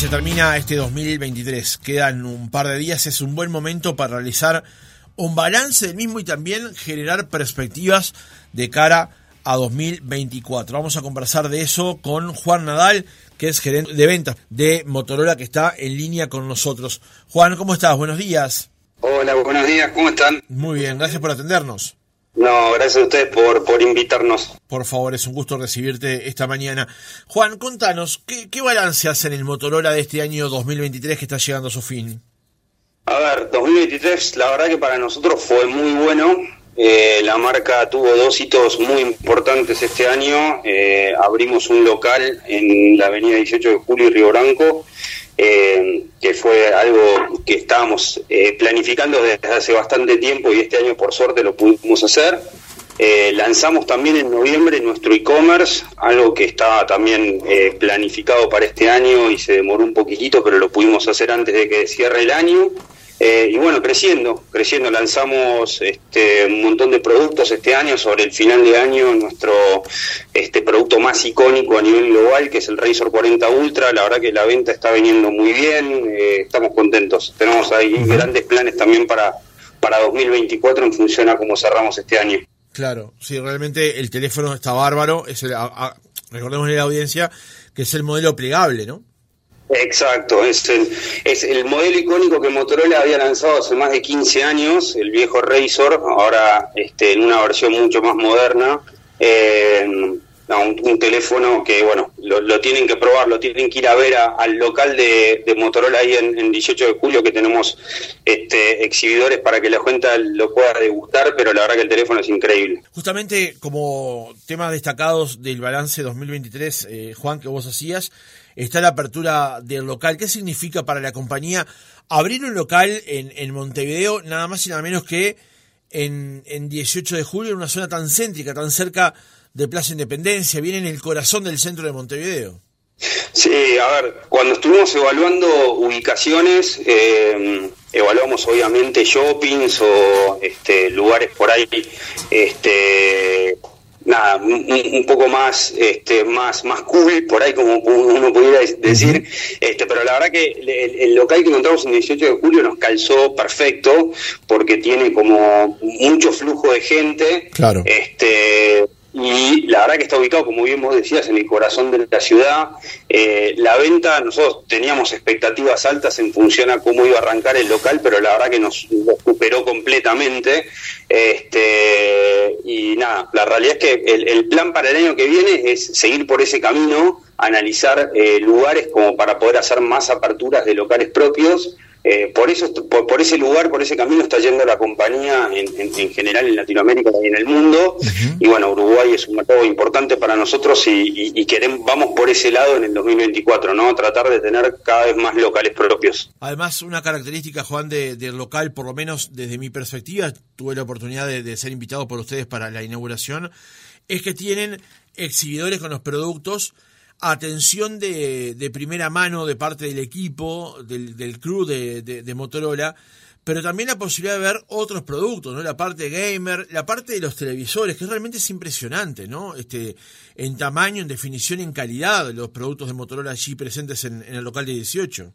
se termina este 2023. Quedan un par de días. Es un buen momento para realizar un balance del mismo y también generar perspectivas de cara a 2024. Vamos a conversar de eso con Juan Nadal, que es gerente de ventas de Motorola, que está en línea con nosotros. Juan, ¿cómo estás? Buenos días. Hola, buenos días, ¿cómo están? Muy bien, gracias por atendernos. No, gracias a ustedes por, por invitarnos. Por favor, es un gusto recibirte esta mañana. Juan, contanos, ¿qué, qué balance hacen el Motorola de este año 2023 que está llegando a su fin? A ver, 2023 la verdad que para nosotros fue muy bueno. Eh, la marca tuvo dos hitos muy importantes este año. Eh, abrimos un local en la avenida 18 de Julio y Río Branco, eh, que fue algo que estábamos planificando desde hace bastante tiempo y este año por suerte lo pudimos hacer. lanzamos también en noviembre nuestro e-commerce, algo que estaba también planificado para este año y se demoró un poquitito, pero lo pudimos hacer antes de que cierre el año. Eh, y bueno, creciendo, creciendo, lanzamos este, un montón de productos este año, sobre el final de año nuestro este producto más icónico a nivel global, que es el Razor 40 Ultra, la verdad que la venta está viniendo muy bien, eh, estamos contentos, tenemos ahí grandes planes también para, para 2024 en función a cómo cerramos este año. Claro, sí, realmente el teléfono está bárbaro, es el, recordemos en la audiencia que es el modelo plegable, ¿no? Exacto, es el, es el modelo icónico que Motorola había lanzado hace más de 15 años, el viejo Razor, ahora este, en una versión mucho más moderna. Eh, un, teléfono que, bueno, lo, tienen que probar, lo tienen que ir a ver al local de, Motorola ahí en, 18 de julio, que tenemos este, exhibidores para que la gente lo pueda degustar, pero la verdad que el teléfono es increíble. Justamente como temas destacados del balance 2023, eh, Juan, que vos hacías, está la apertura del local. ¿Qué significa para la compañía abrir un local en, en Montevideo, nada más y nada menos que en, en 18 de julio, en una zona tan céntrica, tan cerca de Plaza Independencia, viene en el corazón del centro de Montevideo? Sí, a ver, cuando estuvimos evaluando ubicaciones, eh, evaluamos obviamente shoppings o este, lugares por ahí este, nada, un, poco más, este, más, más cool, por ahí como uno pudiera decir, este, pero la verdad que el, local que encontramos en 18 de julio nos calzó perfecto, porque tiene como mucho flujo de gente, claro. este, y la verdad que está ubicado, como bien vos decías, en el corazón de la ciudad. Eh, la venta, nosotros teníamos expectativas altas en función a cómo iba a arrancar el local, pero la verdad que nos, superó completamente. Este, y nada, la realidad es que el, plan para el año que viene es seguir por ese camino, analizar eh, lugares como para poder hacer más aperturas de locales propios eh, por eso, por, ese lugar, por ese camino está yendo la compañía en, general en Latinoamérica y en el mundo. Y bueno, Uruguay es un mercado importante para nosotros y, queremos, vamos por ese lado en el 2024, ¿no? Tratar de tener cada vez más locales propios. Además, una característica, Juan, del local, por lo menos desde mi perspectiva, tuve la oportunidad de ser invitado por ustedes para la inauguración, es que tienen exhibidores con los productos atención de, de, primera mano de parte del equipo, del, del crew de, de, Motorola, pero también la posibilidad de ver otros productos, ¿no? La parte gamer, la parte de los televisores, que realmente es impresionante, ¿no? Este, en tamaño, en definición, en calidad, los productos de Motorola allí presentes en, en el local de 18.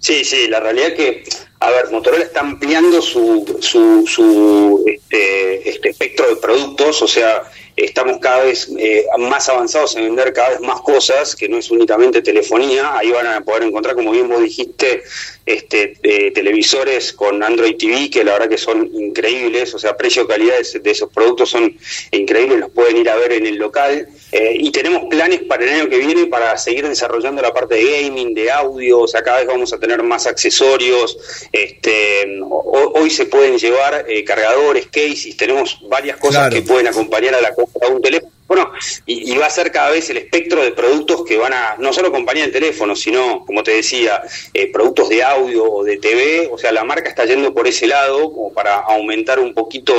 Sí, sí, la realidad es que, a ver, Motorola está ampliando su, su, su este, este espectro de productos, o sea, estamos cada vez eh, más avanzados en vender cada vez más cosas, que no es únicamente telefonía, ahí van a poder encontrar, como bien vos dijiste, este, eh, televisores con Android TV, que la verdad que son increíbles, o sea, precio-calidad de esos productos son increíbles, los pueden ir a ver en el local. Eh, y tenemos planes para el año que viene para seguir desarrollando la parte de gaming, de audio, o sea, cada vez vamos a tener más accesorios. Este, hoy se pueden llevar cargadores, cases, tenemos varias cosas que pueden acompañar a la compra de un teléfono bueno, y, va a ser cada vez el espectro de productos que van a, no solo acompañar el teléfono, sino, como te decía, eh, productos de audio o de TV, o sea, la marca está yendo por ese lado como para aumentar un poquito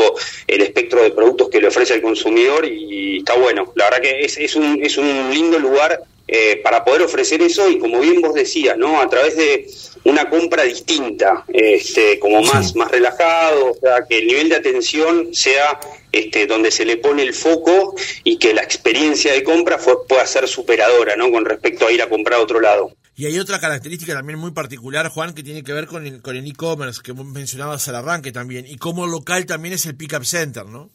el espectro de productos que le ofrece al consumidor y, está bueno. La verdad que es, es, un, es un lindo lugar eh, para poder ofrecer eso y como bien vos decías, ¿no? A través de una compra distinta, este, como más, más relajado, o sea, que el nivel de atención sea este, donde se le pone el foco y que la experiencia de compra pueda ser superadora, ¿no? Con respecto a ir a comprar a otro lado. Y hay otra característica también muy particular, Juan, que tiene que ver con el con el e-commerce, que mencionabas al arranque también, y como local también es el Pickup Center, ¿no?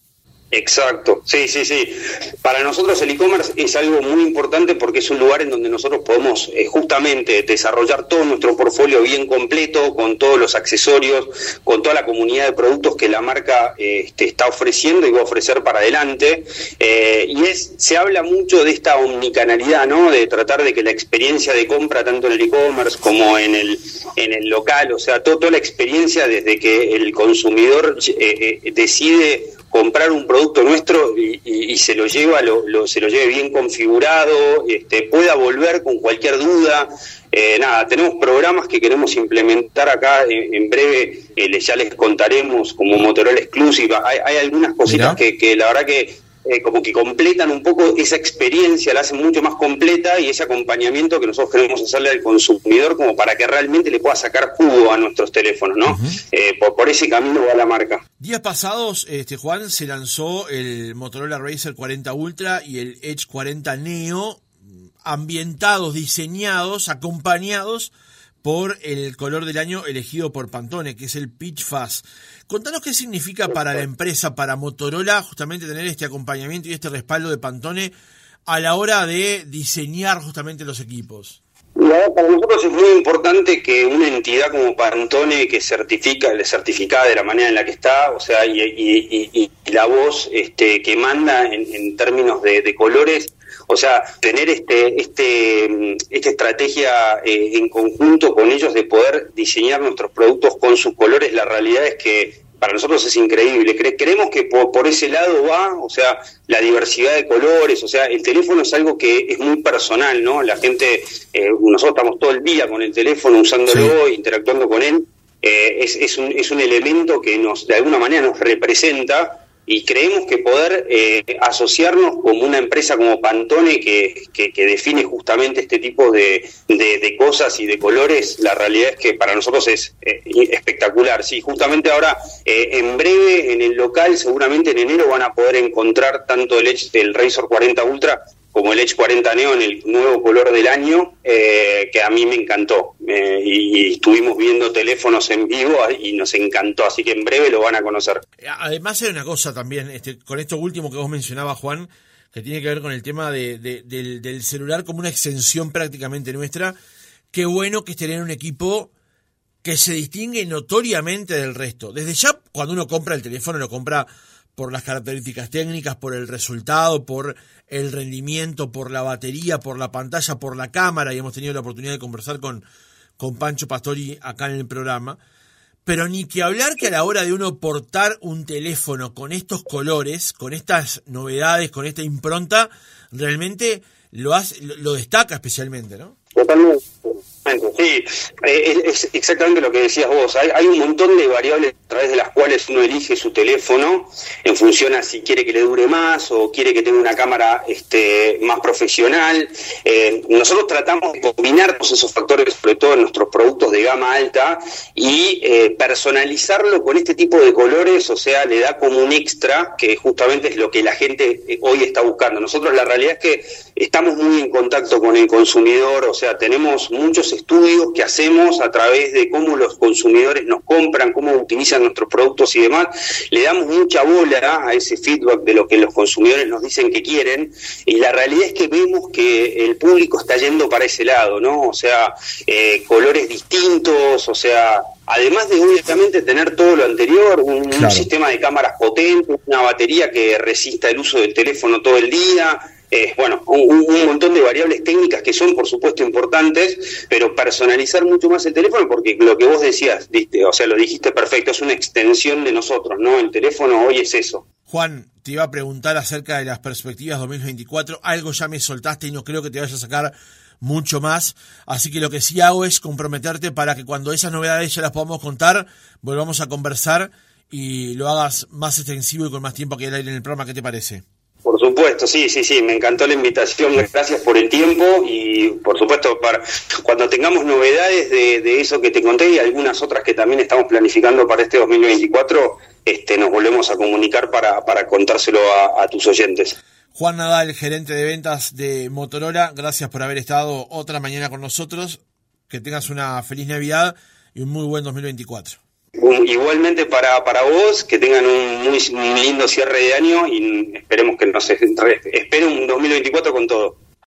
Exacto, sí, sí, sí. Para nosotros el e-commerce es algo muy importante porque es un lugar en donde nosotros podemos eh, justamente desarrollar todo nuestro portfolio bien completo, con todos los accesorios, con toda la comunidad de productos que la marca este, está ofreciendo y va a ofrecer para adelante. Eh, y es, se habla mucho de esta omnicanalidad, ¿no? De tratar de que la experiencia de compra, tanto en el e-commerce como en el, en el local, o sea, toda la experiencia desde que el consumidor eh, decide comprar un producto nuestro y, se lo lleva, lo, se lo lleve bien configurado, este, pueda volver con cualquier duda. Eh, nada, tenemos programas que queremos implementar acá en, breve, eh, ya les contaremos como Motorola Exclusive. Hay, algunas cositas que, que la verdad que eh, como que completan un poco esa experiencia, la hacen mucho más completa y ese acompañamiento que nosotros queremos hacerle al consumidor como para que realmente le pueda sacar jugo a nuestros teléfonos, ¿no? Eh, por, ese camino va la marca. Días pasados, este Juan, se lanzó el Motorola Racer 40 Ultra y el Edge 40 Neo, ambientados, diseñados, acompañados por el color del año elegido por Pantone, que es el Peach Fuzz. Contanos qué significa para la empresa, para Motorola, justamente tener este acompañamiento y este respaldo de Pantone a la hora de diseñar justamente los equipos. para nosotros es muy importante que una entidad como Pantone que certifica, le certifica de la manera en la que está, o sea, y, la voz este, que manda en, términos de colores, o sea, tener este, este, esta estrategia eh, en conjunto con ellos de poder diseñar nuestros productos con sus colores, la realidad es que para nosotros es increíble. creemos que por, ese lado va, o sea, la diversidad de colores, o sea, el teléfono es algo que es muy personal, ¿no? La gente, eh, nosotros estamos todo el día con el teléfono, usándolo, interactuando con él. Eh, es, es, un, es un elemento que nos, de alguna manera, nos representa y creemos que poder eh, asociarnos como una empresa como Pantone que, que, define justamente este tipo de, de, cosas y de colores, la realidad es que para nosotros es eh, espectacular. Sí, justamente ahora, eh, en breve, en el local, seguramente en enero van a poder encontrar tanto el, el Razor 40 Ultra como el Edge 40 Neo en el nuevo color del año, eh, que a mí me encantó. Eh, y, estuvimos viendo teléfonos en vivo y nos encantó, así que en breve lo van a conocer. Además hay una cosa también, este, con esto último que vos mencionabas, Juan, que tiene que ver con el tema de, del, celular como una extensión prácticamente nuestra. Qué bueno que tener un equipo que se distingue notoriamente del resto. Desde ya, cuando uno compra el teléfono, lo compra por las características técnicas, por el resultado, por el rendimiento, por la batería, por la pantalla, por la cámara, y hemos tenido la oportunidad de conversar con, con Pancho Pastori acá en el programa. Pero ni que hablar que a la hora de uno portar un teléfono con estos colores, con estas novedades, con esta impronta, realmente lo, hace, lo destaca especialmente, ¿no? Totalmente. Sí, eh, es exactamente lo que decías vos. Hay, un montón de variables a través de las cuales uno elige su teléfono en función a si quiere que le dure más o quiere que tenga una cámara este, más profesional. Eh, nosotros tratamos de combinar todos esos factores, sobre todo en nuestros productos de gama alta, y eh, personalizarlo con este tipo de colores, o sea, le da como un extra, que justamente es lo que la gente hoy está buscando. Nosotros la realidad es que estamos muy en contacto con el consumidor, o sea, tenemos muchos estudios que hacemos a través de cómo los consumidores nos compran, cómo utilizan nuestros productos y demás, le damos mucha bola a ese feedback de lo que los consumidores nos dicen que quieren y la realidad es que vemos que el público está yendo para ese lado, ¿no? O sea, eh, colores distintos, o sea, además de obviamente tener todo lo anterior, un, sistema de cámaras potente, una batería que resista el uso del teléfono todo el día, eh, bueno, un, montón de variables técnicas que son, por supuesto, importantes, pero personalizar mucho más el teléfono, porque lo que vos decías, o sea, lo dijiste perfecto, es una extensión de nosotros, ¿no? El teléfono hoy es eso. Juan, te iba a preguntar acerca de las perspectivas 2024, algo ya me soltaste y no creo que te vayas a sacar mucho más, así que lo que sí hago es comprometerte para que cuando esas novedades ya las podamos contar, volvamos a conversar y lo hagas más extensivo y con más tiempo que el aire en el programa, ¿qué te parece? Supuesto, sí, sí, sí, me encantó la invitación, gracias por el tiempo y por supuesto para cuando tengamos novedades de, eso que te conté y algunas otras que también estamos planificando para este 2024, este, nos volvemos a comunicar para, para contárselo a, tus oyentes. Juan Nadal, gerente de ventas de Motorola, gracias por haber estado otra mañana con nosotros. que tengas una feliz Navidad y un muy buen 2024. Igualmente para, para vos, que tengan un muy, lindo cierre de año y esperemos que nos espere un 2024 con todo.